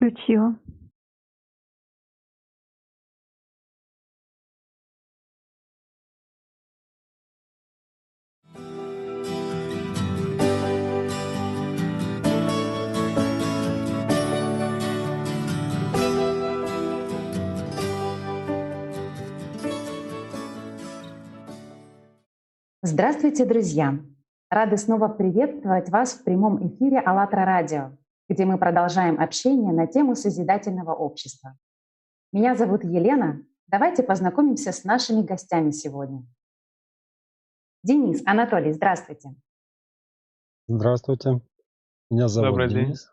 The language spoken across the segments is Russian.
Включила. Здравствуйте, друзья! Рады снова приветствовать вас в прямом эфире АЛЛАТРА Радио, где мы продолжаем общение на тему созидательного общества. Меня зовут Елена. Давайте познакомимся с нашими гостями сегодня. Денис, Анатолий, здравствуйте. Здравствуйте. Меня зовут Добрый день. Денис.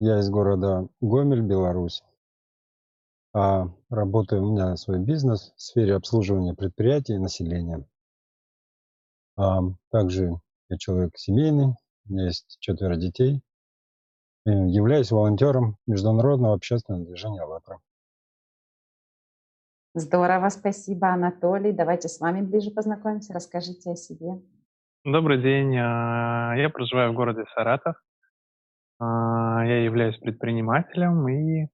Я из города Гомель, Беларусь. А, работаю, у меня свой бизнес в сфере обслуживания предприятий и населения. А, также я человек семейный, у меня есть четверо детей. И Являюсь волонтером Международного общественного движения «АЛЛАТРА». Здорово, спасибо, Анатолий. Давайте с вами ближе познакомимся. Расскажите о себе. Добрый день. а, Я проживаю в городе Саратов. А, Я являюсь предпринимателем, и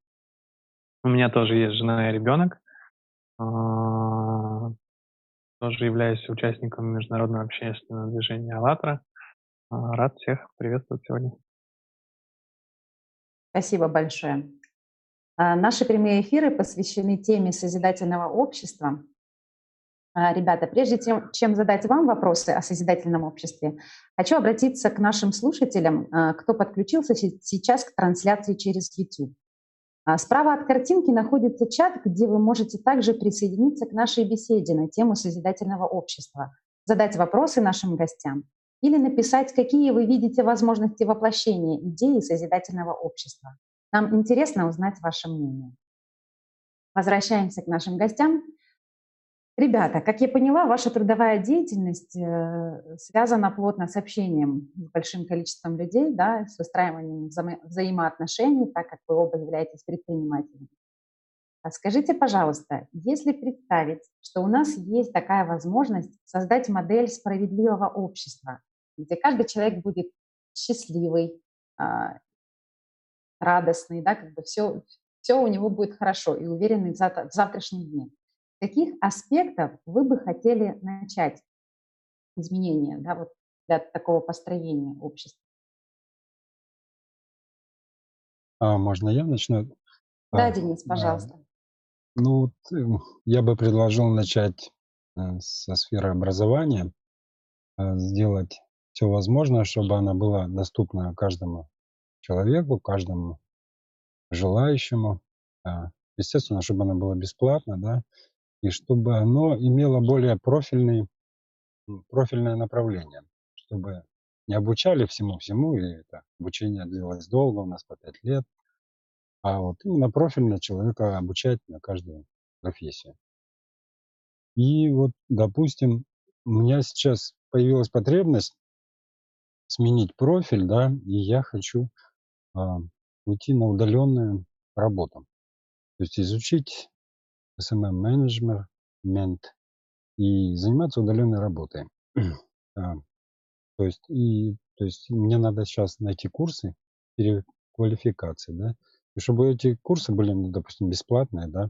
у меня тоже есть жена и ребенок. А, Тоже являюсь участником международного общественного движения «АЛЛАТРА». А, Рад всех приветствовать сегодня. Спасибо большое. А, Наши прямые эфиры посвящены теме созидательного общества. А, Ребята, прежде тем- чем задать вам вопросы о созидательном обществе, хочу обратиться к нашим слушателям, кто подключился се- сейчас к трансляции через YouTube. Справа от картинки находится чат, где вы можете также присоединиться к нашей беседе на тему созидательного общества, задать вопросы нашим гостям или написать, какие вы видите возможности воплощения идеи созидательного общества. Нам интересно узнать ваше мнение. Возвращаемся к нашим гостям. Ребята, как я поняла, ваша трудовая деятельность э, связана плотно с общением с большим количеством людей, да, с выстраиванием взаимо- взаимоотношений, так как вы оба являетесь предпринимателями. А Скажите, пожалуйста, если представить, что у нас есть такая возможность создать модель справедливого общества, где каждый человек будет счастливый, а, радостный, да, как бы все, все у него будет хорошо и уверенный в, завтра- в завтрашнем дне. С каких аспектов вы бы хотели начать изменения да, вот для такого построения общества? А, можно я начну? Да, А, Денис, а, пожалуйста. Ну, эм, я бы предложил начать э, со сферы образования, э, сделать все возможное, чтобы она была доступна каждому человеку, каждому желающему. Естественно, чтобы она была бесплатна, да, и чтобы оно имело более профильный, профильное направление, чтобы не обучали всему-всему, и это обучение длилось долго, у нас по пять лет, а вот именно профильно человека обучать на каждую профессию. И вот, допустим, у меня сейчас появилась потребность сменить профиль, да, и я хочу а, уйти на удаленную работу. То есть изучить SMM-менеджмент и заниматься удаленной работой. А, То есть, и, то есть мне надо сейчас найти курсы переквалификации, да, и чтобы эти курсы были, ну, допустим, бесплатные, да,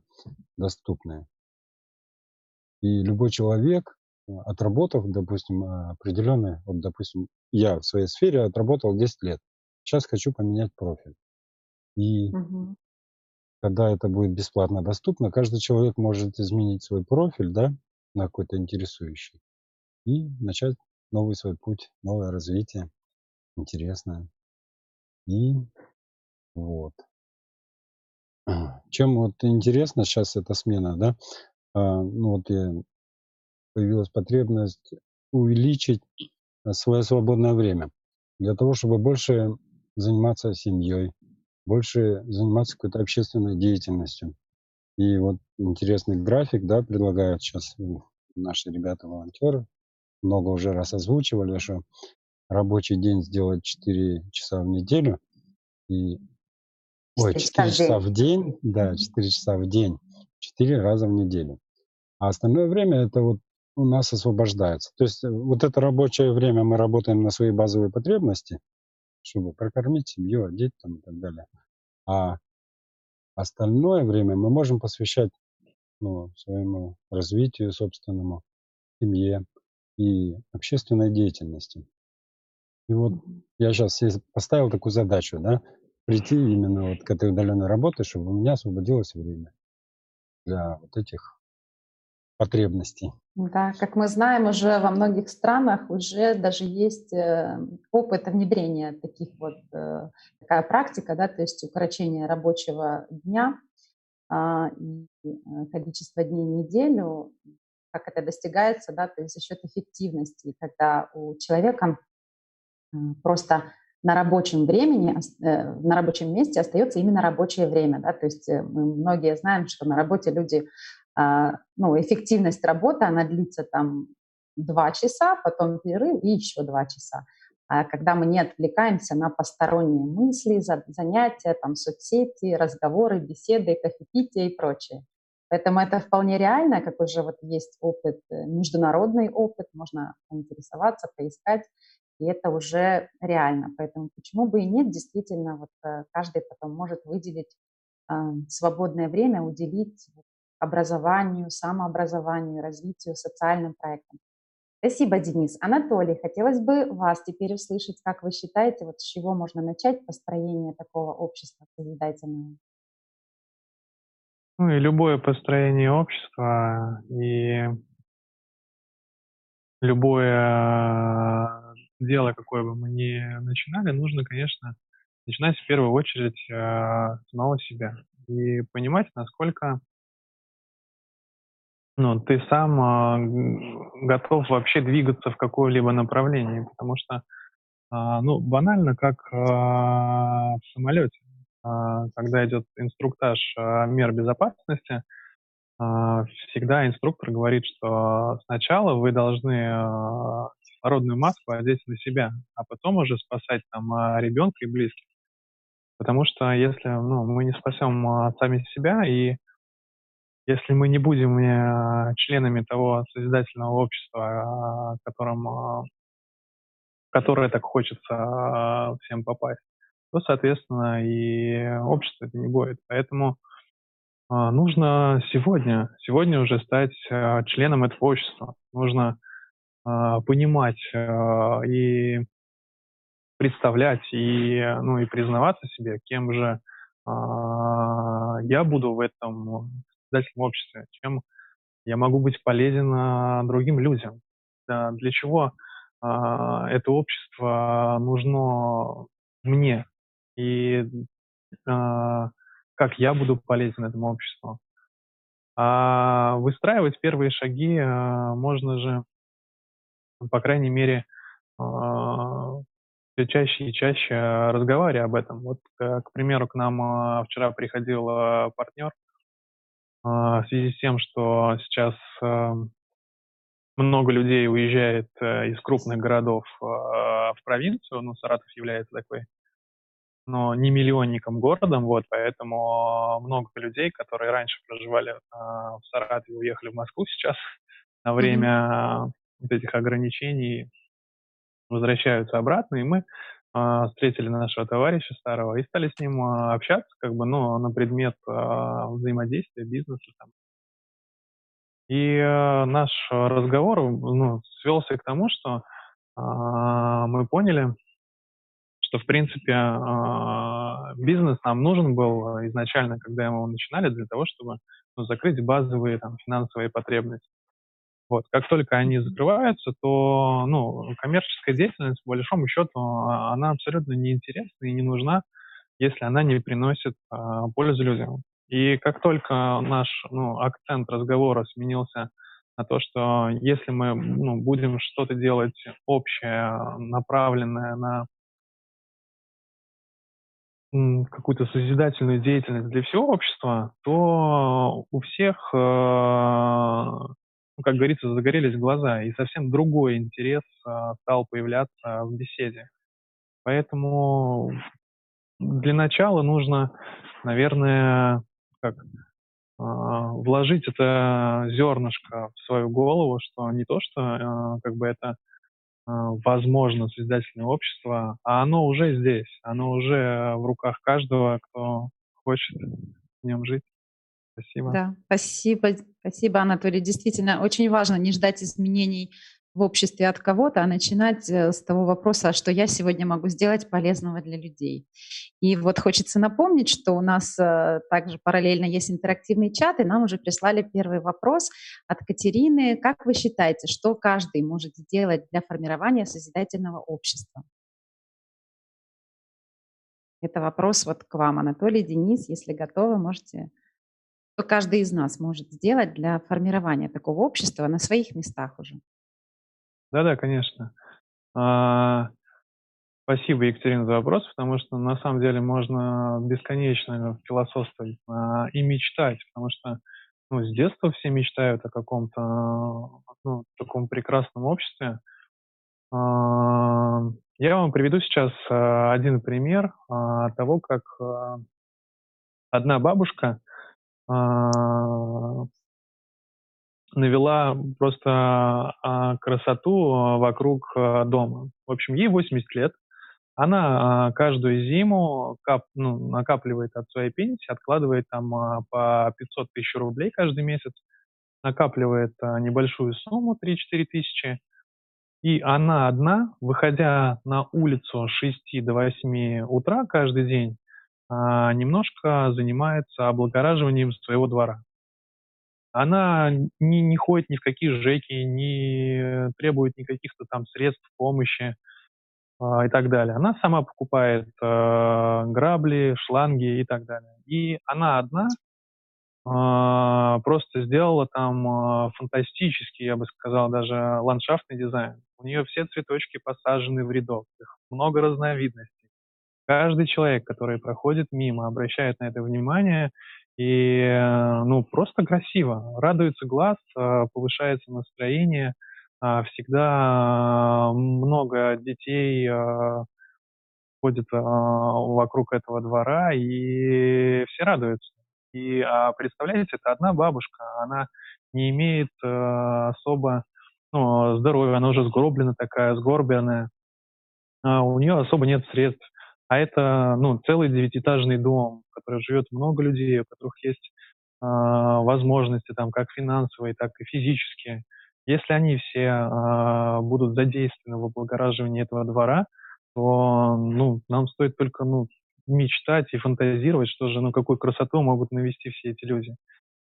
доступные. И любой человек, отработав, допустим, а, определенное, вот, допустим, я в своей сфере отработал 10 лет, сейчас хочу поменять профиль. И Мгм. когда это будет бесплатно доступно, каждый человек может изменить свой профиль, да, на какой-то интересующий, и начать новый свой путь, новое развитие, интересное. И вот. Чем вот интересно сейчас эта смена, да, а, ну вот я, появилась потребность увеличить свое свободное время для того, чтобы больше заниматься семьей, больше заниматься какой-то общественной деятельностью. И вот интересный график, да, предлагают сейчас наши ребята-волонтеры. Много уже раз озвучивали, что рабочий день сделать 4 часа в неделю и ой, Четыре часа 4 в часа в день, да, Мгм. 4 часа в день, 4 раза в неделю. А остальное время это вот у нас освобождается. То есть э, вот это рабочее время мы работаем на свои базовые потребности, чтобы прокормить семью, одеть там и так далее. А остальное время мы можем посвящать ну, своему развитию собственному, семье и общественной деятельности. И вот я сейчас поставил такую задачу, да, прийти именно вот к этой удаленной работе, чтобы у меня освободилось время для вот этих потребностей. Да, как мы знаем, уже во многих странах уже даже есть э, опыт внедрения таких вот, э, такая практика, да, то есть укорочение рабочего дня а, и э, количество дней в неделю, как это достигается, да, то есть за счет эффективности, когда у человека просто на рабочем времени, на рабочем месте остается именно рабочее время, да, то есть мы многие знаем, что на работе люди ну, эффективность работы, она длится там два часа, потом перерыв и еще два часа. А когда мы не отвлекаемся на посторонние мысли, занятия, там, соцсети, разговоры, беседы, кофепитие и прочее. Поэтому это вполне реально, как уже вот есть опыт, э, международный опыт, можно интересоваться, поискать, и это уже реально. Поэтому почему бы и нет, действительно, вот э, каждый потом может выделить э, свободное время, уделить образованию, самообразованию, развитию, социальным проектам. Спасибо, Денис. Анатолий, хотелось бы вас теперь услышать, как вы считаете, вот с чего можно начать построение такого общества созидательного? Ну и любое построение общества и любое дело, какое бы мы ни начинали, нужно, конечно, начинать в первую очередь э, самого себя и понимать, насколько ну, ты сам э, готов вообще двигаться в какое-либо направление, потому что, э, ну, банально, как э, в самолете, когда идет инструктаж мер безопасности, всегда инструктор говорит, что сначала вы должны кислородную маску одеть на себя, а потом уже спасать там ребенка и близких. Потому что если ну, мы не спасем сами себя и если мы не будем э, членами того созидательного общества, а, которым, а, которое так хочется всем попасть, то, соответственно, и общество это не будет. Поэтому нужно сегодня, сегодня уже стать членом этого общества. Нужно понимать и представлять и, ну, и признаваться себе, кем же я буду в этом созидательном обществе, чем я могу быть полезен а, другим людям. Для чего а, это общество нужно мне и а, как я буду полезен этому обществу. А выстраивать первые шаги можно же, по крайней мере, все чаще и чаще разговаривая об этом. Вот, к, к примеру, к нам вчера приходил партнер, в связи с тем, что сейчас эм, много людей уезжает э, из крупных городов а, в провинцию, ну, Саратов является такой, но не миллионником городом, вот, поэтому много людей, которые раньше проживали а, в Саратове, уехали в Москву сейчас на время mm-hmm. вот этих ограничений, возвращаются обратно, и мы а, встретили нашего товарища старого и стали с ним а, общаться, как бы, ну, на предмет а, взаимодействия, бизнеса там. И наш разговор ну, свелся к тому, что мы поняли, что, в принципе, бизнес нам нужен был изначально, когда мы его начинали, для того, чтобы ну, закрыть базовые там, финансовые потребности. Вот. Как только они закрываются, то ну, коммерческая деятельность, по большому счету, а, она абсолютно неинтересна и не нужна, если она не приносит а, пользу людям. И как только наш ну, акцент разговора сменился на то, что если мы ну, будем что-то делать общее, направленное на какую-то созидательную деятельность для всего общества, то у всех э, ну, как говорится, загорелись глаза, и совсем другой интерес а, стал появляться в беседе. Поэтому для начала нужно, наверное, как а, вложить это зернышко в свою голову, что не то, что а, как бы это возможно созидательное общество, а оно уже здесь, оно уже в руках каждого, кто хочет в нем жить. Спасибо. Да, спасибо, спасибо, Анатолий. Действительно, очень важно не ждать изменений в обществе от кого-то, а начинать э, с того вопроса, а что я сегодня могу сделать полезного для людей. И вот хочется напомнить, что у нас э, также параллельно есть интерактивный чат, и нам уже прислали первый вопрос от Катерины. Как вы считаете, что каждый может сделать для формирования созидательного общества? Это вопрос вот к вам, Анатолий, Денис, если готовы, можете каждый из нас может сделать для формирования такого общества на своих местах уже? Да-да, конечно. А, спасибо, Екатерина, за вопрос, потому что на самом деле можно бесконечно философствовать а, и мечтать, потому что ну, с детства все мечтают о каком-то ну, таком прекрасном обществе. А, я вам приведу сейчас а, один пример а, того, как одна бабушка навела просто а, красоту а, вокруг дома. В общем, ей 80 лет. Она каждую зиму кап, ну, накапливает от своей пенсии, откладывает там по 500 тысяч рублей каждый месяц, накапливает небольшую сумму, 3-4 тысячи, и она одна, выходя на улицу с 6 до 8 утра каждый день, а, немножко занимается облагораживанием своего двора. Она не, не ходит ни в какие жеки, не требует никаких-то там средств помощи э, и так далее. Она сама покупает э, грабли, шланги и так далее. И она одна э, просто сделала там э, фантастический, я бы сказал, даже ландшафтный дизайн. У нее все цветочки посажены в рядок, их много разновидностей каждый человек, который проходит мимо, обращает на это внимание, и, э, ну, просто красиво. Радуется глаз, э, повышается настроение. А, всегда много детей э, ходит вокруг этого двора, и все радуются. И а представляете, это одна бабушка, она не имеет особо ну, здоровья, она уже сгорблена такая, сгорбленная, а у нее особо нет средств а это ну, целый девятиэтажный дом, в котором живет много людей, у которых есть э, возможности там как финансовые, так и физические. Если они все э, будут задействованы в облагораживании этого двора, то ну, нам стоит только ну, мечтать и фантазировать, что же, ну, какую красоту могут навести все эти люди.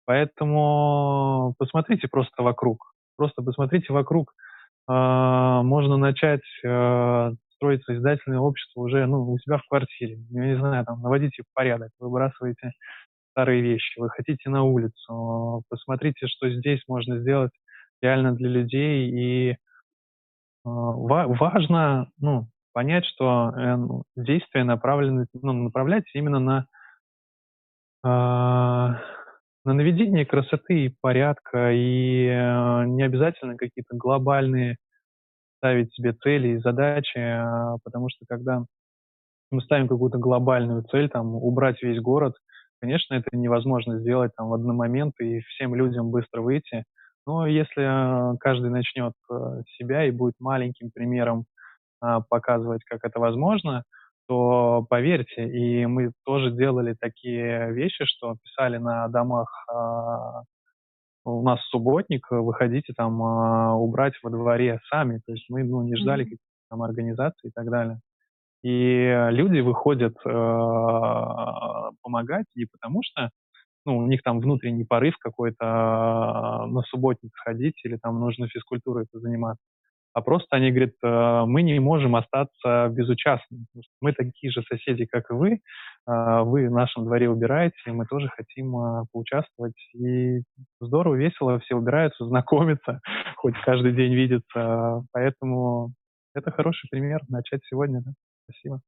Поэтому посмотрите просто вокруг. Просто посмотрите вокруг. Э, можно начать э, строить созидательное общество уже ну, у себя в квартире. Я не знаю, там, наводите порядок, выбрасываете старые вещи, вы хотите на улицу, посмотрите, что здесь можно сделать реально для людей. И э, важно ну, понять, что э, ну, действия направлены, ну, направлять именно на, э, на наведение красоты и порядка, и э, не обязательно какие-то глобальные ставить себе цели и задачи, а, потому что когда мы ставим какую-то глобальную цель, там, убрать весь город, конечно, это невозможно сделать там в один момент и всем людям быстро выйти. Но если а, каждый начнет а, себя и будет маленьким примером показывать, как это возможно, то поверьте, и мы тоже делали такие вещи, что писали на домах у нас субботник, э, выходите там а, убрать во дворе сами. То есть мы ну, не ждали mm-hmm. каких-то там организаций и так далее. И люди выходят э, помогать не потому, что ну, у них там внутренний порыв какой-то э, на субботник сходить или там нужно физкультурой заниматься, а просто они говорят, «Э, мы не можем остаться безучастными. Мы такие же соседи, как и вы. Э, вы в нашем дворе убираете, мы тоже хотим э, поучаствовать. И здорово, весело, все убираются, знакомятся, хоть каждый день видятся. Поэтому это хороший пример начать сегодня. Да? Спасибо.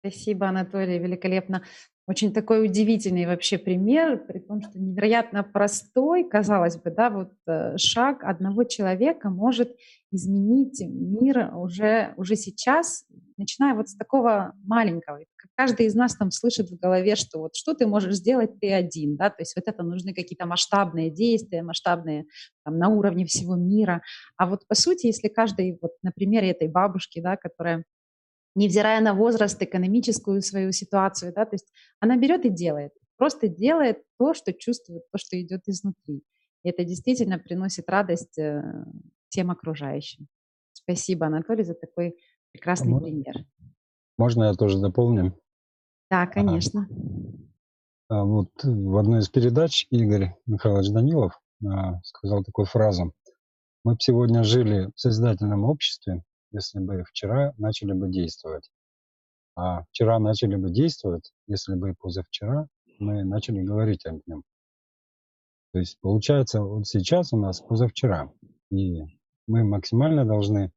Спасибо, Анатолий, великолепно. Очень такой удивительный вообще пример, при том, что невероятно простой, казалось бы, да, вот э, шаг одного человека может изменить мир уже, уже сейчас, начиная вот с такого маленького. Каждый из нас там слышит в голове, что вот что ты можешь сделать ты один, да, то есть вот это нужны какие-то масштабные действия, масштабные там, на уровне всего мира. А вот по сути, если каждый, вот на примере этой бабушки, да, которая невзирая на возраст, экономическую свою ситуацию, да, то есть она берет и делает, просто делает то, что чувствует, то, что идет изнутри. И это действительно приносит радость э, всем окружающим. Спасибо, Анатолий, за такой прекрасный Можно, пример. можно я тоже дополню? Да, конечно. А, а, вот в одной из передач Игорь Михайлович Данилов а, сказал такую фразу. Мы сегодня жили в созидательном обществе, если бы вчера начали бы действовать. А вчера начали бы действовать, если бы позавчера мы начали говорить об нем. То есть получается, вот сейчас у нас позавчера, и мы максимально должны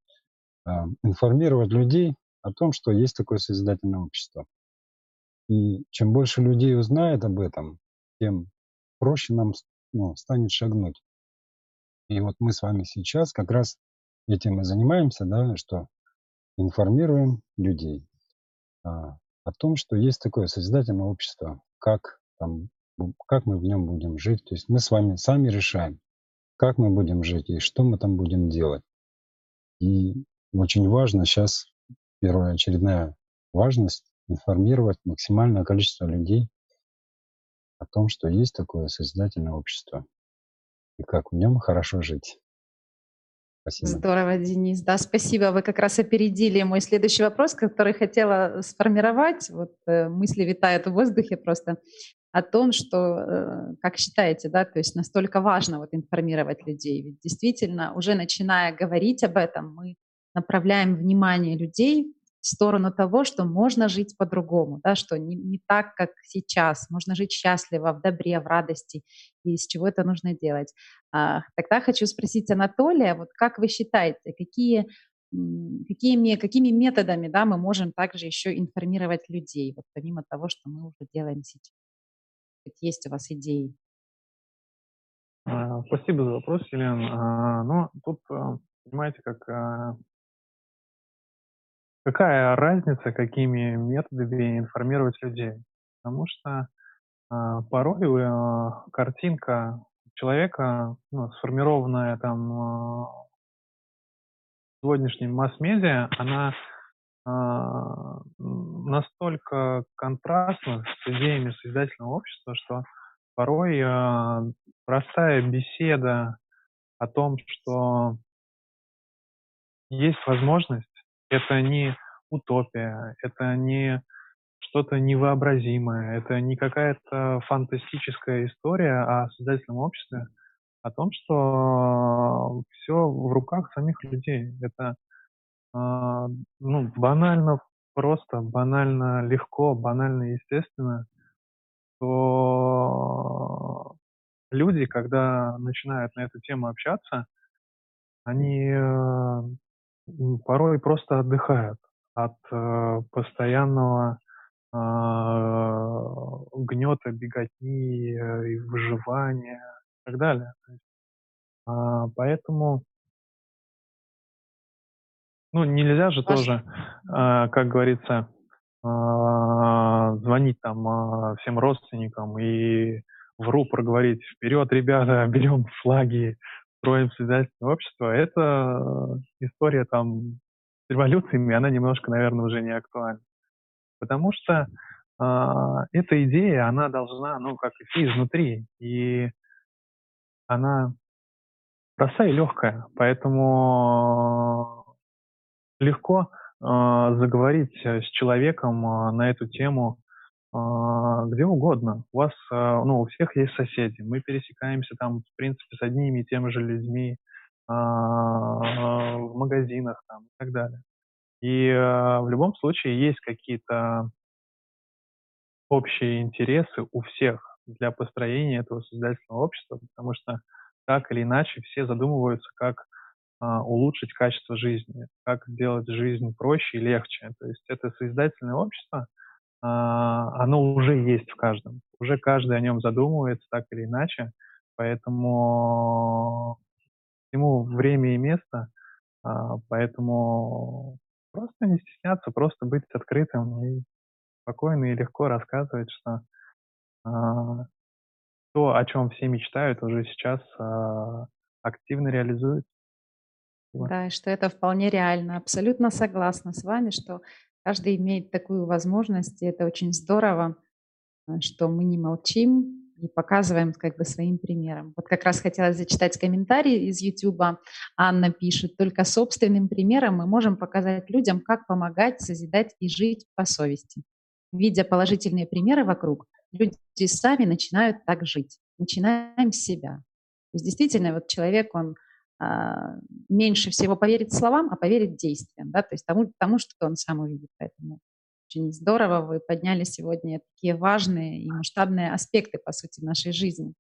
э, информировать людей о том, что есть такое созидательное общество. И чем больше людей узнает об этом, тем проще нам ну, станет шагнуть. И вот мы с вами сейчас как раз этим и занимаемся, да, что информируем людей а, о том, что есть такое созидательное общество, как, там, как мы в нем будем жить. То есть мы с вами сами решаем, как мы будем жить и что мы там будем делать. И очень важно сейчас, первая очередная важность, информировать максимальное количество людей о том, что есть такое созидательное общество и как в нем хорошо жить. Спасибо. Здорово, Денис. Да, спасибо. Вы как раз опередили мой следующий вопрос, который хотела сформировать. Вот э, мысли витают в воздухе просто о том, что, э, как считаете, да, то есть настолько важно вот информировать людей. Ведь действительно, уже начиная говорить об этом, мы направляем внимание людей в сторону того, что можно жить по-другому, да, что не, не так, как сейчас, можно жить счастливо, в добре, в радости, и с чего это нужно делать. А, тогда хочу спросить Анатолия, вот как вы считаете, какие, какими, какими методами да, мы можем также еще информировать людей, вот помимо того, что мы уже делаем сейчас? Есть у вас идеи? А, спасибо за вопрос, Елена. А, ну, тут, понимаете, как какая разница, какими методами информировать людей? Потому что э, порой э, картинка человека, ну, сформированная там э, сегодняшним масс-медиа, она э, настолько контрастна с идеями созидательного общества, что порой э, простая беседа о том, что есть возможность это не утопия, это не что-то невообразимое, это не какая-то фантастическая история о создательном обществе, о том, что все в руках самих людей. Это э, ну, банально просто, банально легко, банально естественно, то люди, когда начинают на эту тему общаться, они э, порой просто отдыхают от э, постоянного э, гнета, беготни э, выживания и так далее. э, поэтому ну, нельзя же Ваш... тоже, э, как говорится, э, звонить там э, всем родственникам и в рупор говорить, вперед, ребята, берем флаги, строим свидетельное общество, это история там с революциями, она немножко, наверное, уже не актуальна. Потому что э, эта идея, она должна, ну, как идти изнутри, и она простая и легкая, поэтому легко э, заговорить с человеком э, на эту тему а, где угодно. У вас, а, ну, у всех есть соседи. Мы пересекаемся там, в принципе, с одними и теми же людьми а, в магазинах там и так далее. И в любом случае есть какие-то общие интересы у всех для построения этого создательного общества, потому что так или иначе все задумываются, как улучшить качество жизни, как сделать жизнь проще и легче. То есть это создательное общество — а, оно уже есть в каждом. Уже каждый о нем задумывается так или иначе, поэтому ему время и место, а, поэтому просто не стесняться, просто быть открытым и спокойно и легко рассказывать, что а, то, о чем все мечтают, уже сейчас а, активно реализуется. Да, и что это вполне реально. Абсолютно согласна с вами, что каждый имеет такую возможность, и это очень здорово, э, что мы не молчим и показываем как бы своим примером. Вот как раз хотела зачитать комментарий из YouTube. Анна пишет, только собственным примером мы можем показать людям, как помогать, созидать и жить по совести. Видя положительные примеры вокруг, люди сами начинают так жить. Начинаем с себя. То есть действительно, вот человек, он меньше всего поверит словам, а поверит действиям, да, то есть тому, тому, что он сам увидит. Поэтому очень здорово вы подняли сегодня такие важные и масштабные аспекты, по сути, нашей жизни.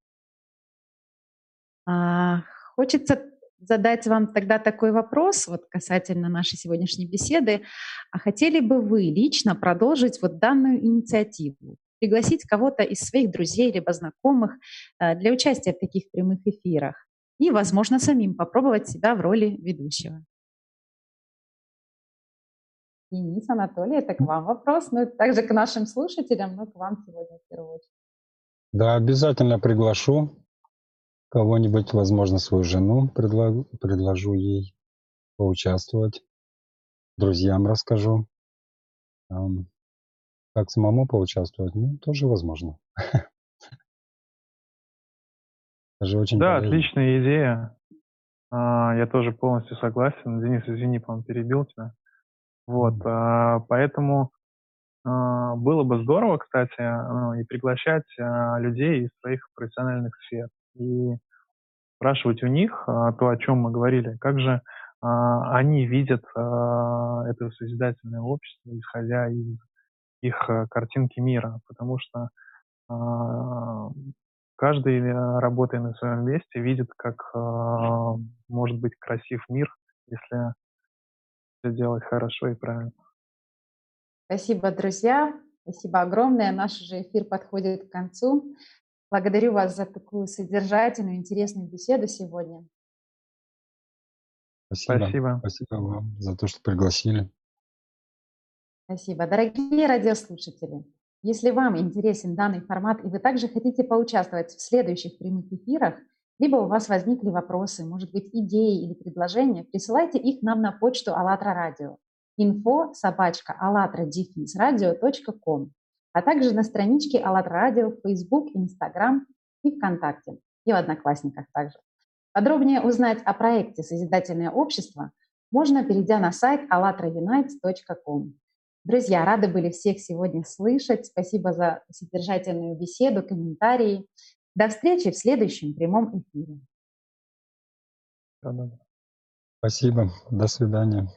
А, хочется задать вам тогда такой вопрос, вот касательно нашей сегодняшней беседы. А хотели бы вы лично продолжить вот данную инициативу? Пригласить кого-то из своих друзей либо знакомых э, для участия в таких прямых эфирах? И, возможно, самим попробовать себя в роли ведущего. Денис, Анатолий, это к вам вопрос, но также к нашим слушателям, но к вам сегодня в первую очередь. Да, обязательно приглашу кого-нибудь, возможно, свою жену, предлагу, предложу ей поучаствовать, друзьям расскажу. Как самому поучаствовать, ну, тоже возможно. Это же очень Да, полезно. отличная идея. А, я тоже полностью согласен. Денис, извини, по-моему, перебил тебя. Вот, а, поэтому а, было бы здорово, кстати, ну, и приглашать людей из своих профессиональных сфер и спрашивать у них то, о чем мы говорили, как же они видят это созидательное общество, исходя из их картинки мира, потому что каждый, э, работая на своем месте, видит, как э, может быть красив мир, если все делать хорошо и правильно. Спасибо, друзья. Спасибо огромное. Наш же эфир подходит к концу. Благодарю вас за такую содержательную, интересную беседу сегодня. Спасибо. Спасибо. Спасибо вам за то, что пригласили. Спасибо. Дорогие радиослушатели, если вам интересен данный формат и вы также хотите поучаствовать в следующих прямых эфирах, либо у вас возникли вопросы, может быть, идеи или предложения, присылайте их нам на почту АЛЛАТРА радио info собачка радио.ком, а также на страничке АЛЛАТРА радио в Facebook, Instagram и ВКонтакте, и в Одноклассниках также. Подробнее узнать о проекте «Созидательное общество» можно, перейдя на сайт allatraunites.com. Друзья, рады были всех сегодня слышать. Спасибо за содержательную беседу, комментарии. До встречи в следующем прямом эфире. Спасибо. До свидания.